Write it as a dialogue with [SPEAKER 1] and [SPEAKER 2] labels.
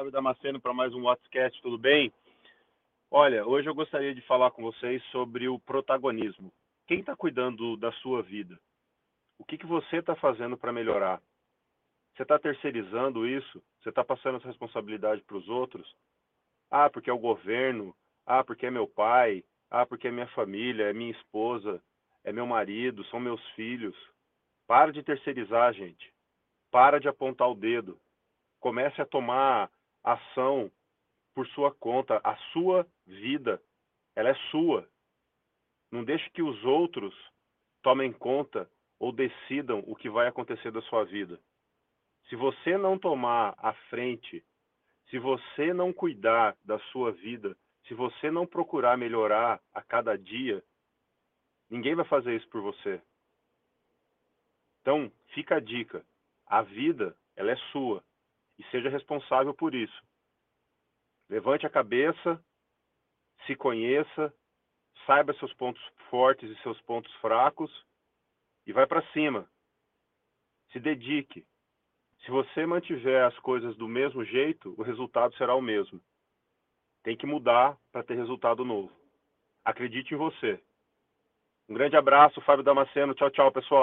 [SPEAKER 1] Fábio Damasceno para mais um WhatsApp, tudo bem? Olha, hoje eu gostaria de falar com vocês sobre o protagonismo. Quem está cuidando da sua vida? O que, que você está fazendo para melhorar? Você está terceirizando isso? Você está passando essa responsabilidade para os outros? Ah, porque é o governo. Ah, porque é meu pai. Ah, porque é minha família, é minha esposa, é meu marido, são meus filhos. Para de terceirizar, gente. Para de apontar o dedo. Comece a tomar ação por sua conta. A sua vida, ela é sua. Não deixe que os outros tomem conta ou decidam o que vai acontecer da sua vida. Se você não tomar a frente, se você não cuidar da sua vida, se você não procurar melhorar a cada dia, ninguém vai fazer isso por você. Então, fica a dica. A vida, ela é sua e seja responsável por isso. Levante a cabeça, se conheça, saiba seus pontos fortes e seus pontos fracos e vai para cima. Se dedique. Se você mantiver as coisas do mesmo jeito, o resultado será o mesmo. Tem que mudar para ter resultado novo. Acredite em você. Um grande abraço, Fábio Damasceno. Tchau, tchau, pessoal.